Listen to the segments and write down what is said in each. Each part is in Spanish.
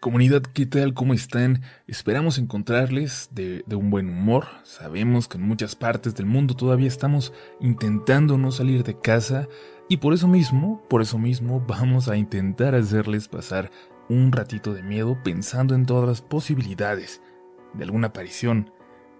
Comunidad, ¿qué tal? ¿Cómo están? Esperamos encontrarles de, un buen humor. Sabemos que en muchas partes del mundo todavía estamos intentando no salir de casa y por eso mismo, por eso mismo vamos a intentar hacerles pasar un ratito de miedo pensando en todas las posibilidades de alguna aparición,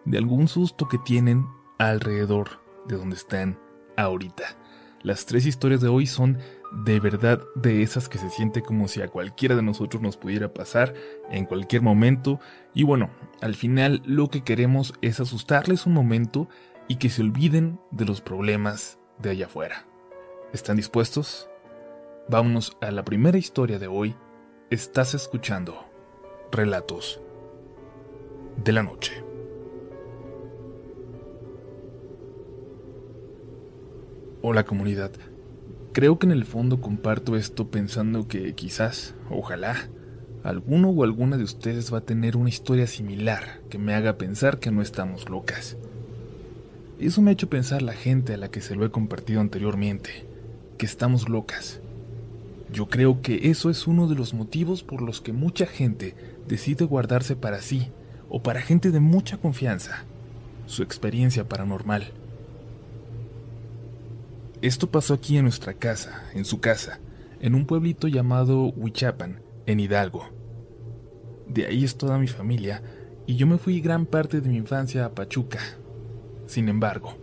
de algún susto que tienen alrededor de donde están ahorita. Las tres historias de hoy son de verdad de esas que se siente como si a cualquiera de nosotros nos pudiera pasar en cualquier momento. Y bueno, al final lo que queremos es asustarles un momento y que se olviden de los problemas de allá afuera. ¿Están dispuestos? Vámonos a la primera historia de hoy. Estás escuchando Relatos de la Noche. Hola comunidad. Creo que en el fondo comparto esto pensando que quizás, ojalá, alguno o alguna de ustedes va a tener una historia similar que me haga pensar que no estamos locas. Eso me ha hecho pensar la gente a la que se lo he compartido anteriormente, que estamos locas. Yo creo que eso es uno de los motivos por los que mucha gente decide guardarse para sí o para gente de mucha confianza su experiencia paranormal. Esto pasó aquí en nuestra casa, en su casa, en un pueblito llamado Huichapan, en Hidalgo. De ahí es toda mi familia, y yo me fui gran parte de mi infancia a Pachuca. Sin embargo,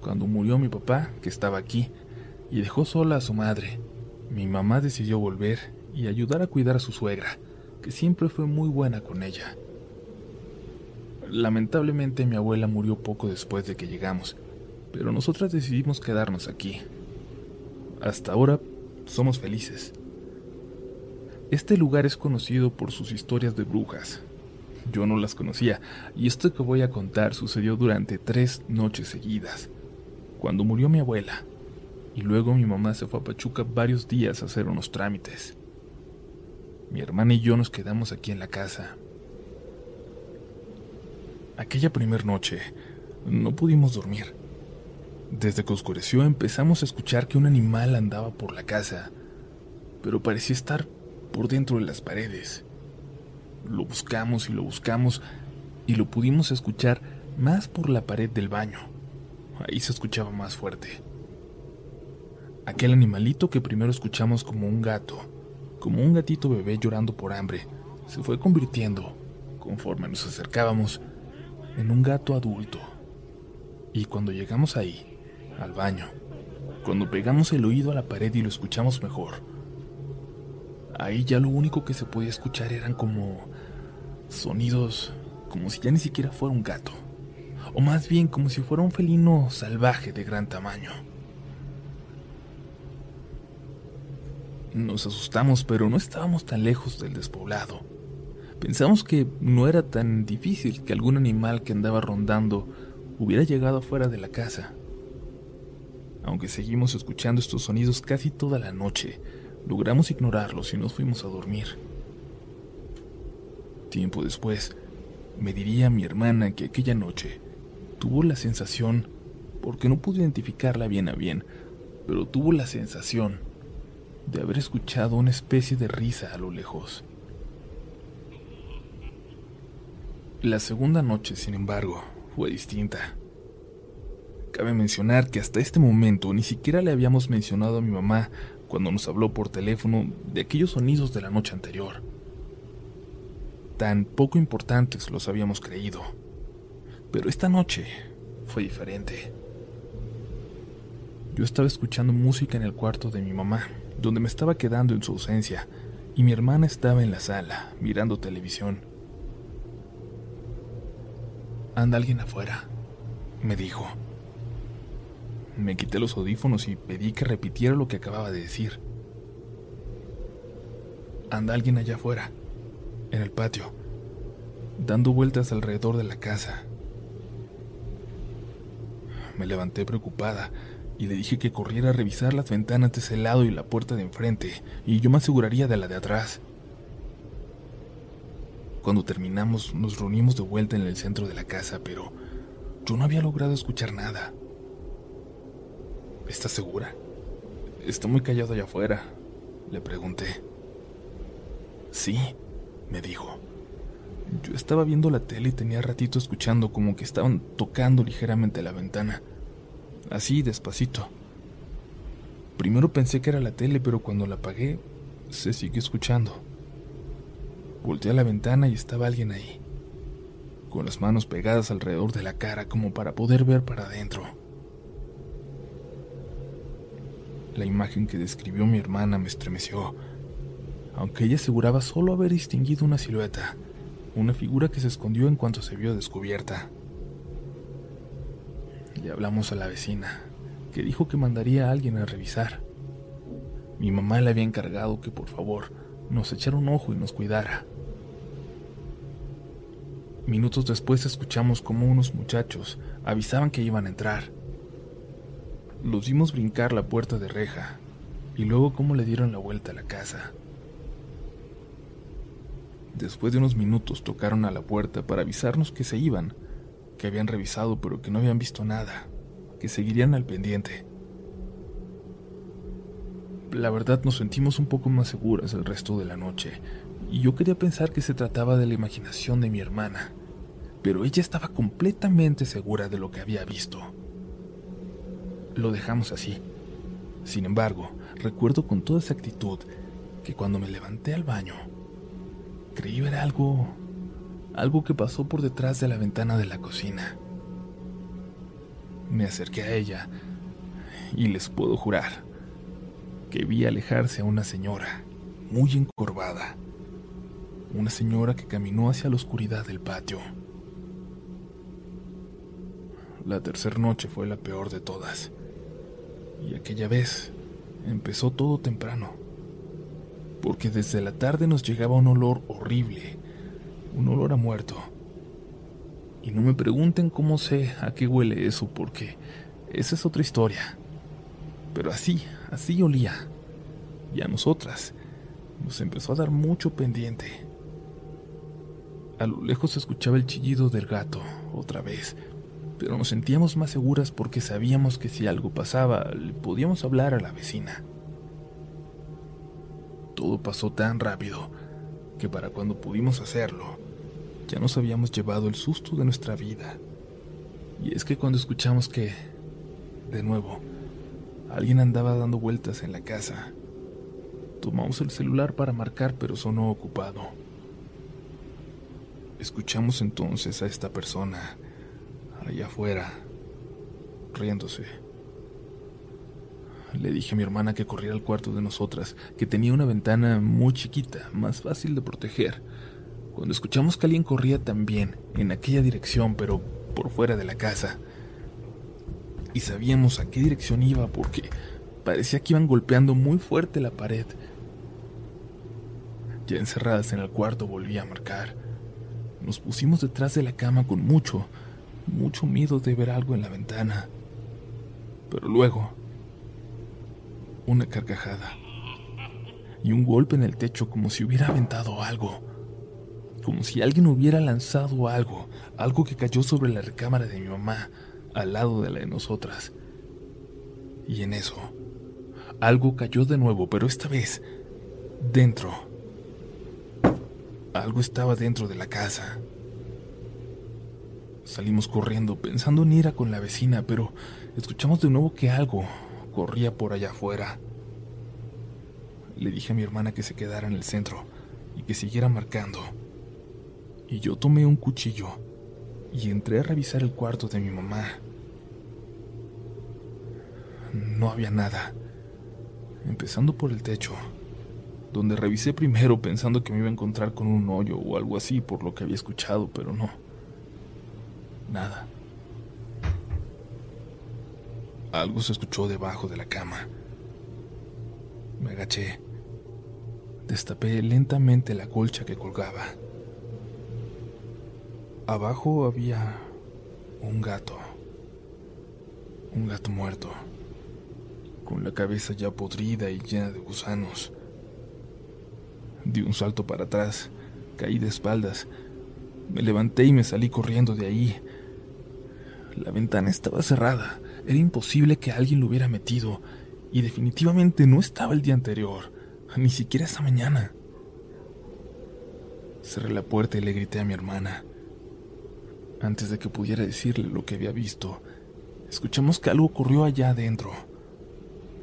cuando murió mi papá, que estaba aquí, y dejó sola a su madre, mi mamá decidió volver y ayudar a cuidar a su suegra, que siempre fue muy buena con ella. Lamentablemente mi abuela murió poco después de que llegamos, pero nosotras decidimos quedarnos aquí. Hasta ahora somos felices. Este lugar es conocido por sus historias de brujas. Yo no las conocía, y esto que voy a contar sucedió durante tres noches seguidas, cuando murió mi abuela, y luego mi mamá se fue a Pachuca varios días a hacer unos trámites. Mi hermana y yo nos quedamos aquí en la casa. Aquella primer noche no pudimos dormir. Desde que oscureció empezamos a escuchar que un animal andaba por la casa, pero parecía estar por dentro de las paredes. Lo buscamos y lo buscamos y lo pudimos escuchar más por la pared del baño. Ahí se escuchaba más fuerte. Aquel animalito que primero escuchamos como un gato, como un gatito bebé llorando por hambre, se fue convirtiendo, conforme nos acercábamos, en un gato adulto. Y cuando llegamos ahí, al baño, cuando pegamos el oído a la pared y lo escuchamos mejor. Ahí ya lo único que se podía escuchar eran como sonidos, como si ya ni siquiera fuera un gato, o más bien como si fuera un felino salvaje de gran tamaño. Nos asustamos, pero no estábamos tan lejos del despoblado. Pensamos que no era tan difícil que algún animal que andaba rondando hubiera llegado afuera de la casa aunque seguimos escuchando estos sonidos casi toda la noche, logramos ignorarlos y nos fuimos a dormir. Tiempo después, me diría mi hermana que aquella noche tuvo la sensación, porque no pude identificarla bien a bien, pero tuvo la sensación de haber escuchado una especie de risa a lo lejos. La segunda noche, sin embargo, fue distinta. Cabe mencionar que hasta este momento ni siquiera le habíamos mencionado a mi mamá cuando nos habló por teléfono de aquellos sonidos de la noche anterior. Tan poco importantes los habíamos creído. Pero esta noche fue diferente. Yo estaba escuchando música en el cuarto de mi mamá, donde me estaba quedando en su ausencia, y mi hermana estaba en la sala, mirando televisión. Anda alguien afuera, me dijo. Me quité los audífonos y pedí que repitiera lo que acababa de decir. Anda alguien allá afuera, en el patio, dando vueltas alrededor de la casa. Me levanté preocupada y le dije que corriera a revisar las ventanas de ese lado y la puerta de enfrente, y yo me aseguraría de la de atrás. Cuando terminamos, nos reunimos de vuelta en el centro de la casa, pero yo no había logrado escuchar nada. ¿Estás segura? Está muy callado allá afuera, le pregunté. Sí, me dijo. Yo estaba viendo la tele y tenía ratito escuchando como que estaban tocando ligeramente la ventana. Así, despacito. Primero pensé que era la tele, pero cuando la apagué, se siguió escuchando. Volteé a la ventana y estaba alguien ahí, con las manos pegadas alrededor de la cara como para poder ver para adentro. La imagen que describió mi hermana me estremeció, aunque ella aseguraba solo haber distinguido una silueta, una figura que se escondió en cuanto se vio descubierta. Le hablamos a la vecina, que dijo que mandaría a alguien a revisar. Mi mamá le había encargado que por favor nos echara un ojo y nos cuidara. Minutos después escuchamos como unos muchachos avisaban que iban a entrar. Los vimos brincar la puerta de reja y luego cómo le dieron la vuelta a la casa. Después de unos minutos tocaron a la puerta para avisarnos que se iban, que habían revisado pero que no habían visto nada, que seguirían al pendiente. La verdad nos sentimos un poco más seguras el resto de la noche, y yo quería pensar que se trataba de la imaginación de mi hermana, pero ella estaba completamente segura de lo que había visto. Lo dejamos así. Sin embargo, recuerdo con toda exactitud que cuando me levanté al baño, creí ver algo, algo que pasó por detrás de la ventana de la cocina. Me acerqué a ella y les puedo jurar que vi alejarse a una señora muy encorvada, una señora que caminó hacia la oscuridad del patio. La tercera noche fue la peor de todas, y aquella vez empezó todo temprano porque desde la tarde nos llegaba un olor horrible, un olor a muerto. Y no me pregunten cómo sé a qué huele eso, porque esa es otra historia. Pero así, así olía. Y a nosotras nos empezó a dar mucho pendiente. A lo lejos escuchaba el chillido del gato, otra vez, pero nos sentíamos más seguras porque sabíamos que si algo pasaba, le podíamos hablar a la vecina. Todo pasó tan rápido que para cuando pudimos hacerlo, ya nos habíamos llevado el susto de nuestra vida. Y es que cuando escuchamos que, de nuevo, alguien andaba dando vueltas en la casa, tomamos el celular para marcar pero sonó ocupado. Escuchamos entonces a esta persona allá afuera, riéndose. Le dije a mi hermana que corriera al cuarto de nosotras, que tenía una ventana muy chiquita, más fácil de proteger. Cuando escuchamos que alguien corría también, en aquella dirección, pero por fuera de la casa. Y sabíamos a qué dirección iba porque parecía que iban golpeando muy fuerte la pared. Ya encerradas en el cuarto volví a marcar. Nos pusimos detrás de la cama con mucho, mucho miedo de ver algo en la ventana. Pero luego una carcajada y un golpe en el techo como si hubiera aventado algo, como si alguien hubiera lanzado algo, algo que cayó sobre la recámara de mi mamá, al lado de la de nosotras. Y en eso, algo cayó de nuevo, pero esta vez dentro. Algo estaba dentro de la casa. Salimos corriendo pensando en ir a con la vecina, pero escuchamos de nuevo que algo, corría por allá afuera. Le dije a mi hermana que se quedara en el centro y que siguiera marcando. Y yo tomé un cuchillo y entré a revisar el cuarto de mi mamá. No había nada, empezando por el techo, donde revisé primero pensando que me iba a encontrar con un hoyo o algo así por lo que había escuchado, pero no. Nada. Algo se escuchó debajo de la cama. Me agaché. Destapé lentamente la colcha que colgaba. Abajo había un gato. Un gato muerto. Con la cabeza ya podrida y llena de gusanos. Di un salto para atrás. Caí de espaldas. Me levanté y me salí corriendo de ahí. La ventana estaba cerrada. Era imposible que alguien lo hubiera metido, y definitivamente no estaba el día anterior, ni siquiera esa mañana. Cerré la puerta y le grité a mi hermana. Antes de que pudiera decirle lo que había visto, escuchamos que algo ocurrió allá adentro,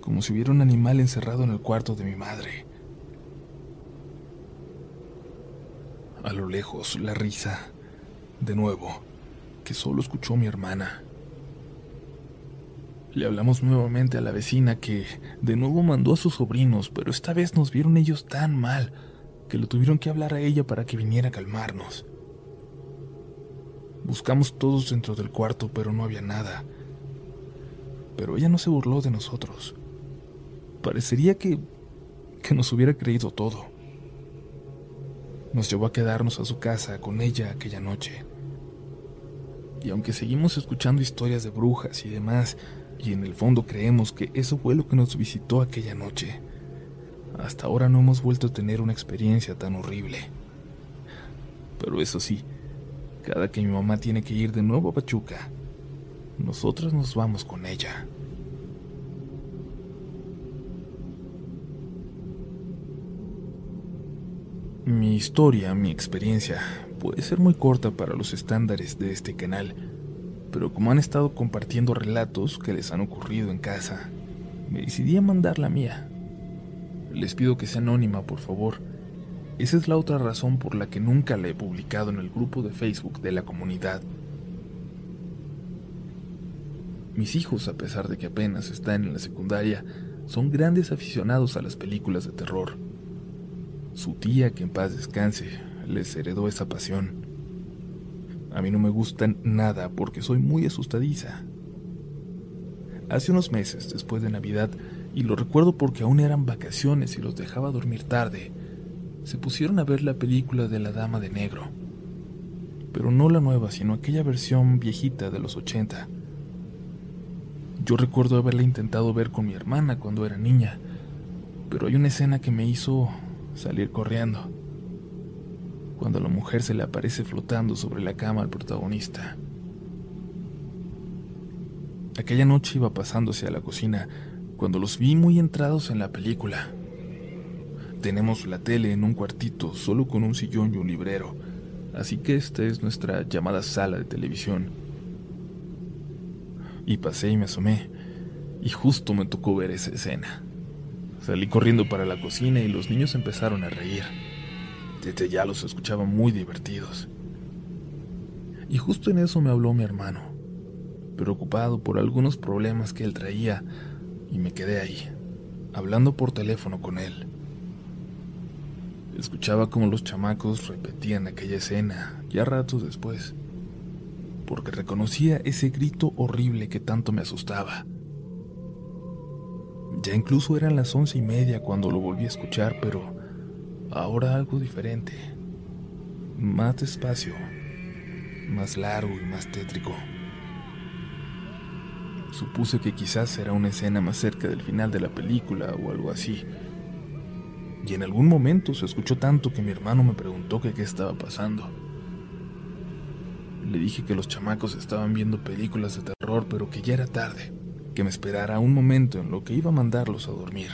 como si hubiera un animal encerrado en el cuarto de mi madre. A lo lejos, la risa, de nuevo, que solo escuchó mi hermana. Le hablamos nuevamente a la vecina que de nuevo mandó a sus sobrinos, pero esta vez nos vieron ellos tan mal que lo tuvieron que hablar a ella para que viniera a calmarnos. Buscamos todos dentro del cuarto, pero no había nada. Pero ella no se burló de nosotros. Parecería que, que nos hubiera creído todo. Nos llevó a quedarnos a su casa con ella aquella noche. Y aunque seguimos escuchando historias de brujas y demás, y en el fondo creemos que eso fue lo que nos visitó aquella noche, hasta ahora no hemos vuelto a tener una experiencia tan horrible. Pero eso sí, cada que mi mamá tiene que ir de nuevo a Pachuca, nosotros nos vamos con ella. Mi historia, mi experiencia, puede ser muy corta para los estándares de este canal, pero como han estado compartiendo relatos que les han ocurrido en casa, me decidí a mandar la mía. Les pido que sea anónima, por favor, esa es la otra razón por la que nunca la he publicado en el grupo de Facebook de la comunidad. Mis hijos, a pesar de que apenas están en la secundaria, son grandes aficionados a las películas de terror. Su tía, que en paz descanse, les heredó esa pasión. A mí no me gustan nada porque soy muy asustadiza. Hace unos meses, después de Navidad, y lo recuerdo porque aún eran vacaciones y los dejaba dormir tarde, se pusieron a ver la película de la Dama de Negro. Pero no la nueva, sino aquella versión viejita de los 80. Yo recuerdo haberla intentado ver con mi hermana cuando era niña, pero hay una escena que me hizo salir corriendo. Cuando la mujer se le aparece flotando sobre la cama al protagonista. Aquella noche iba pasando hacia la cocina cuando los vi muy entrados en la película. Tenemos la tele en un cuartito, solo con un sillón y un librero, así que esta es nuestra llamada sala de televisión. Y pasé y me asomé, y justo me tocó ver esa escena. Salí corriendo para la cocina y los niños empezaron a reír. Desde ya los escuchaba muy divertidos. Y justo en eso me habló mi hermano, preocupado por algunos problemas que él traía, y me quedé ahí, hablando por teléfono con él. Escuchaba como los chamacos repetían aquella escena, ya ratos después, porque reconocía ese grito horrible que tanto me asustaba. Ya incluso eran las once y media cuando lo volví a escuchar, pero ahora algo diferente, más despacio, más largo y más tétrico. Supuse que quizás era una escena más cerca del final de la película o algo así y en algún momento se escuchó tanto que mi hermano me preguntó qué estaba pasando. Le dije que los chamacos estaban viendo películas de terror, pero que ya era tarde, que me esperara un momento en lo que iba a mandarlos a dormir.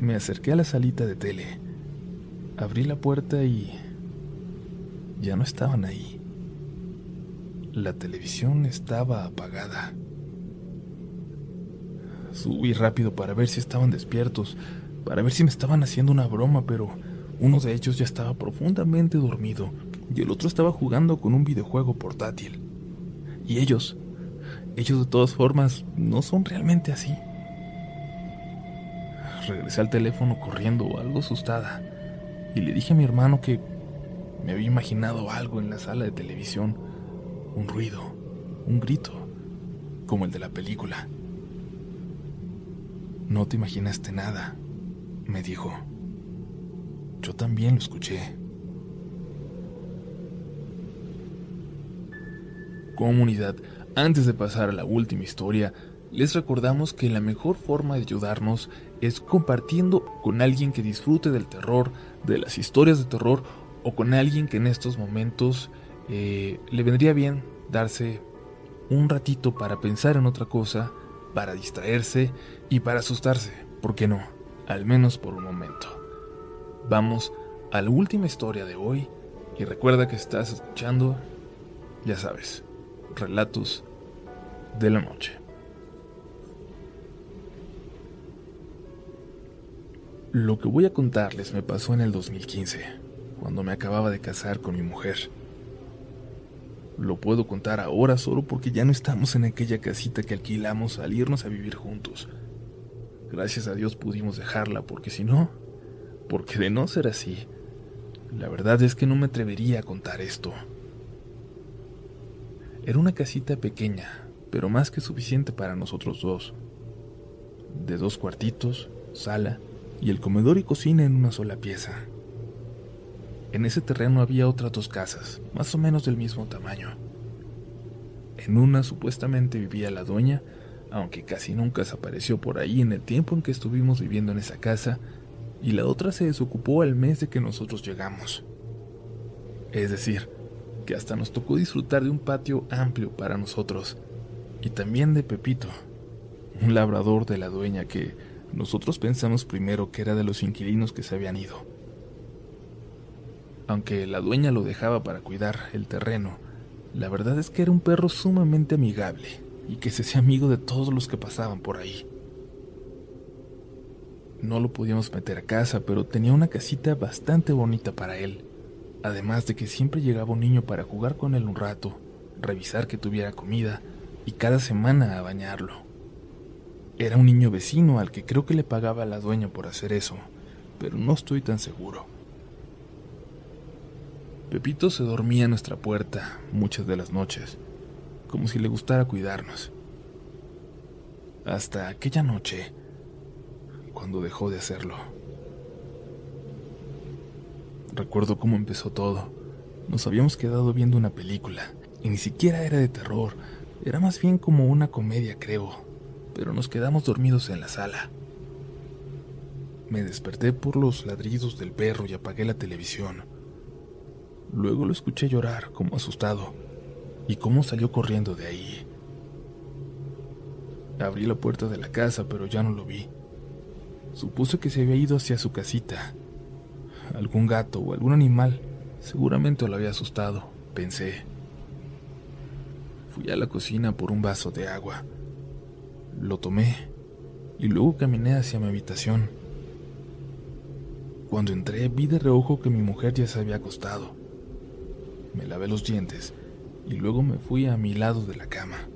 Me acerqué a la salita de tele, abrí la puerta y ya no estaban ahí. La televisión estaba apagada. Subí rápido para ver si estaban despiertos, para ver si me estaban haciendo una broma, pero uno de ellos ya estaba profundamente dormido y el otro estaba jugando con un videojuego portátil. Y ellos, ellos de todas formas, no son realmente así. Regresé al teléfono corriendo, algo asustada, y le dije a mi hermano que me había imaginado algo en la sala de televisión, un ruido, un grito, como el de la película. No te imaginaste nada, me dijo. Yo también lo escuché. Comunidad, antes de pasar a la última historia, les recordamos que la mejor forma de ayudarnos es compartiendo con alguien que disfrute del terror, de las historias de terror, o con alguien que en estos momentos eh, le vendría bien darse un ratito para pensar en otra cosa para distraerse y para asustarse, ¿por qué no? Al menos por un momento. Vamos a la última historia de hoy y recuerda que estás escuchando, ya sabes, relatos de la noche. Lo que voy a contarles me pasó en el 2015, cuando me acababa de casar con mi mujer. Lo puedo contar ahora solo porque ya no estamos en aquella casita que alquilamos al irnos a vivir juntos. Gracias a Dios pudimos dejarla porque si no, porque de no ser así, la verdad es que no me atrevería a contar esto. Era una casita pequeña, pero más que suficiente para nosotros dos. De dos cuartitos, sala y el comedor y cocina en una sola pieza. En ese terreno había otras dos casas, más o menos del mismo tamaño. En una supuestamente vivía la dueña, aunque casi nunca desapareció por ahí en el tiempo en que estuvimos viviendo en esa casa, y la otra se desocupó al mes de que nosotros llegamos. Es decir, que hasta nos tocó disfrutar de un patio amplio para nosotros, y también de Pepito, un labrador de la dueña que nosotros pensamos primero que era de los inquilinos que se habían ido. Aunque la dueña lo dejaba para cuidar el terreno, la verdad es que era un perro sumamente amigable y que se hacía amigo de todos los que pasaban por ahí. No lo podíamos meter a casa, pero tenía una casita bastante bonita para él, además de que siempre llegaba un niño para jugar con él un rato, revisar que tuviera comida y cada semana a bañarlo. Era un niño vecino al que creo que le pagaba a la dueña por hacer eso, pero no estoy tan seguro. Pepito se dormía en nuestra puerta muchas de las noches, como si le gustara cuidarnos. Hasta aquella noche, cuando dejó de hacerlo. Recuerdo cómo empezó todo. Nos habíamos quedado viendo una película, y ni siquiera era de terror, era más bien como una comedia, creo, pero nos quedamos dormidos en la sala. Me desperté por los ladridos del perro y apagué la televisión. Luego lo escuché llorar, como asustado, y cómo salió corriendo de ahí. Abrí la puerta de la casa, pero ya no lo vi. Supuse que se había ido hacia su casita. Algún gato o algún animal seguramente lo había asustado, pensé. Fui a la cocina por un vaso de agua. Lo tomé y luego caminé hacia mi habitación. Cuando entré vi de reojo que mi mujer ya se había acostado. Me lavé los dientes y luego me fui a mi lado de la cama.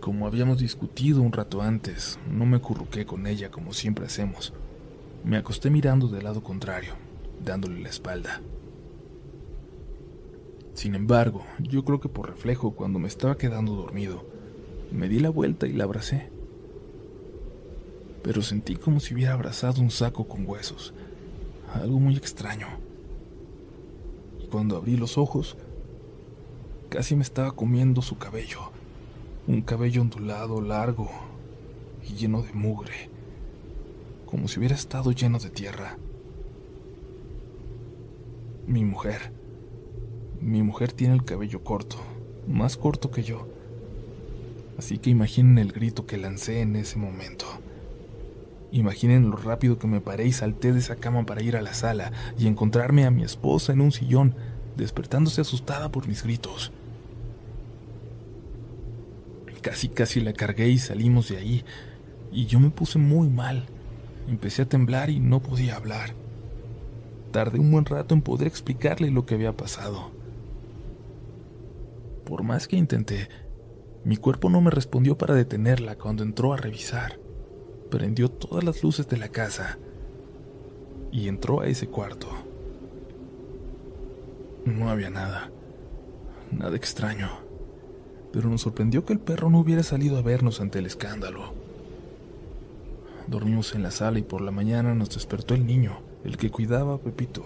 Como habíamos discutido un rato antes, no me curruqué con ella como siempre hacemos. Me acosté mirando del lado contrario, dándole la espalda. Sin embargo, yo creo que por reflejo, cuando me estaba quedando dormido, me di la vuelta y la abracé. Pero sentí como si hubiera abrazado un saco con huesos, algo muy extraño. Y cuando abrí los ojos, casi me estaba comiendo su cabello un cabello ondulado, largo y lleno de mugre, como si hubiera estado lleno de tierra. Mi mujer. Mi mujer tiene el cabello corto, más corto que yo. Así que imaginen el grito que lancé en ese momento. Imaginen lo rápido que me paré y salté de esa cama para ir a la sala y encontrarme a mi esposa en un sillón, despertándose asustada por mis gritos. Casi, casi la cargué y salimos de ahí. Y yo me puse muy mal. Empecé a temblar y no podía hablar. Tardé un buen rato en poder explicarle lo que había pasado. Por más que intenté, mi cuerpo no me respondió para detenerla cuando entró a revisar. Prendió todas las luces de la casa y entró a ese cuarto. No había nada, nada extraño pero nos sorprendió que el perro no hubiera salido a vernos ante el escándalo. Dormimos en la sala y por la mañana nos despertó el niño, el que cuidaba a Pepito,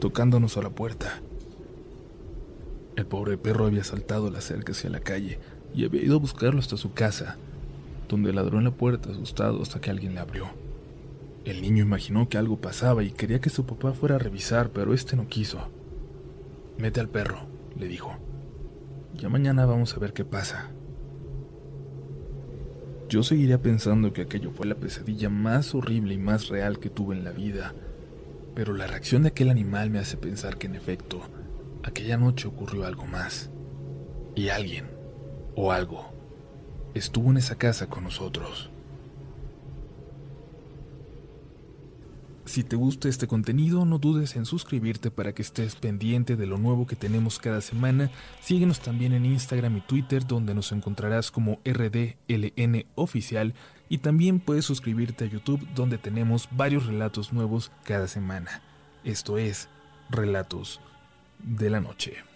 tocándonos a la puerta. El pobre perro había saltado la cerca hacia la calle y había ido a buscarlo hasta su casa, donde ladró en la puerta asustado hasta que alguien le abrió. El niño imaginó que algo pasaba y quería que su papá fuera a revisar, pero este no quiso. Mete al perro, le dijo. Ya mañana vamos a ver qué pasa. Yo seguiría pensando que aquello fue la pesadilla más horrible y más real que tuve en la vida, Pero la reacción de aquel animal me hace pensar que en efecto, aquella noche ocurrió algo más. Y alguien, o algo, estuvo en esa casa con nosotros. Si te gusta este contenido, no dudes en suscribirte para que estés pendiente de lo nuevo que tenemos cada semana. Síguenos también en Instagram y Twitter, donde nos encontrarás como RDLN Oficial. Y también puedes suscribirte a YouTube, donde tenemos varios relatos nuevos cada semana. Esto es Relatos de la Noche.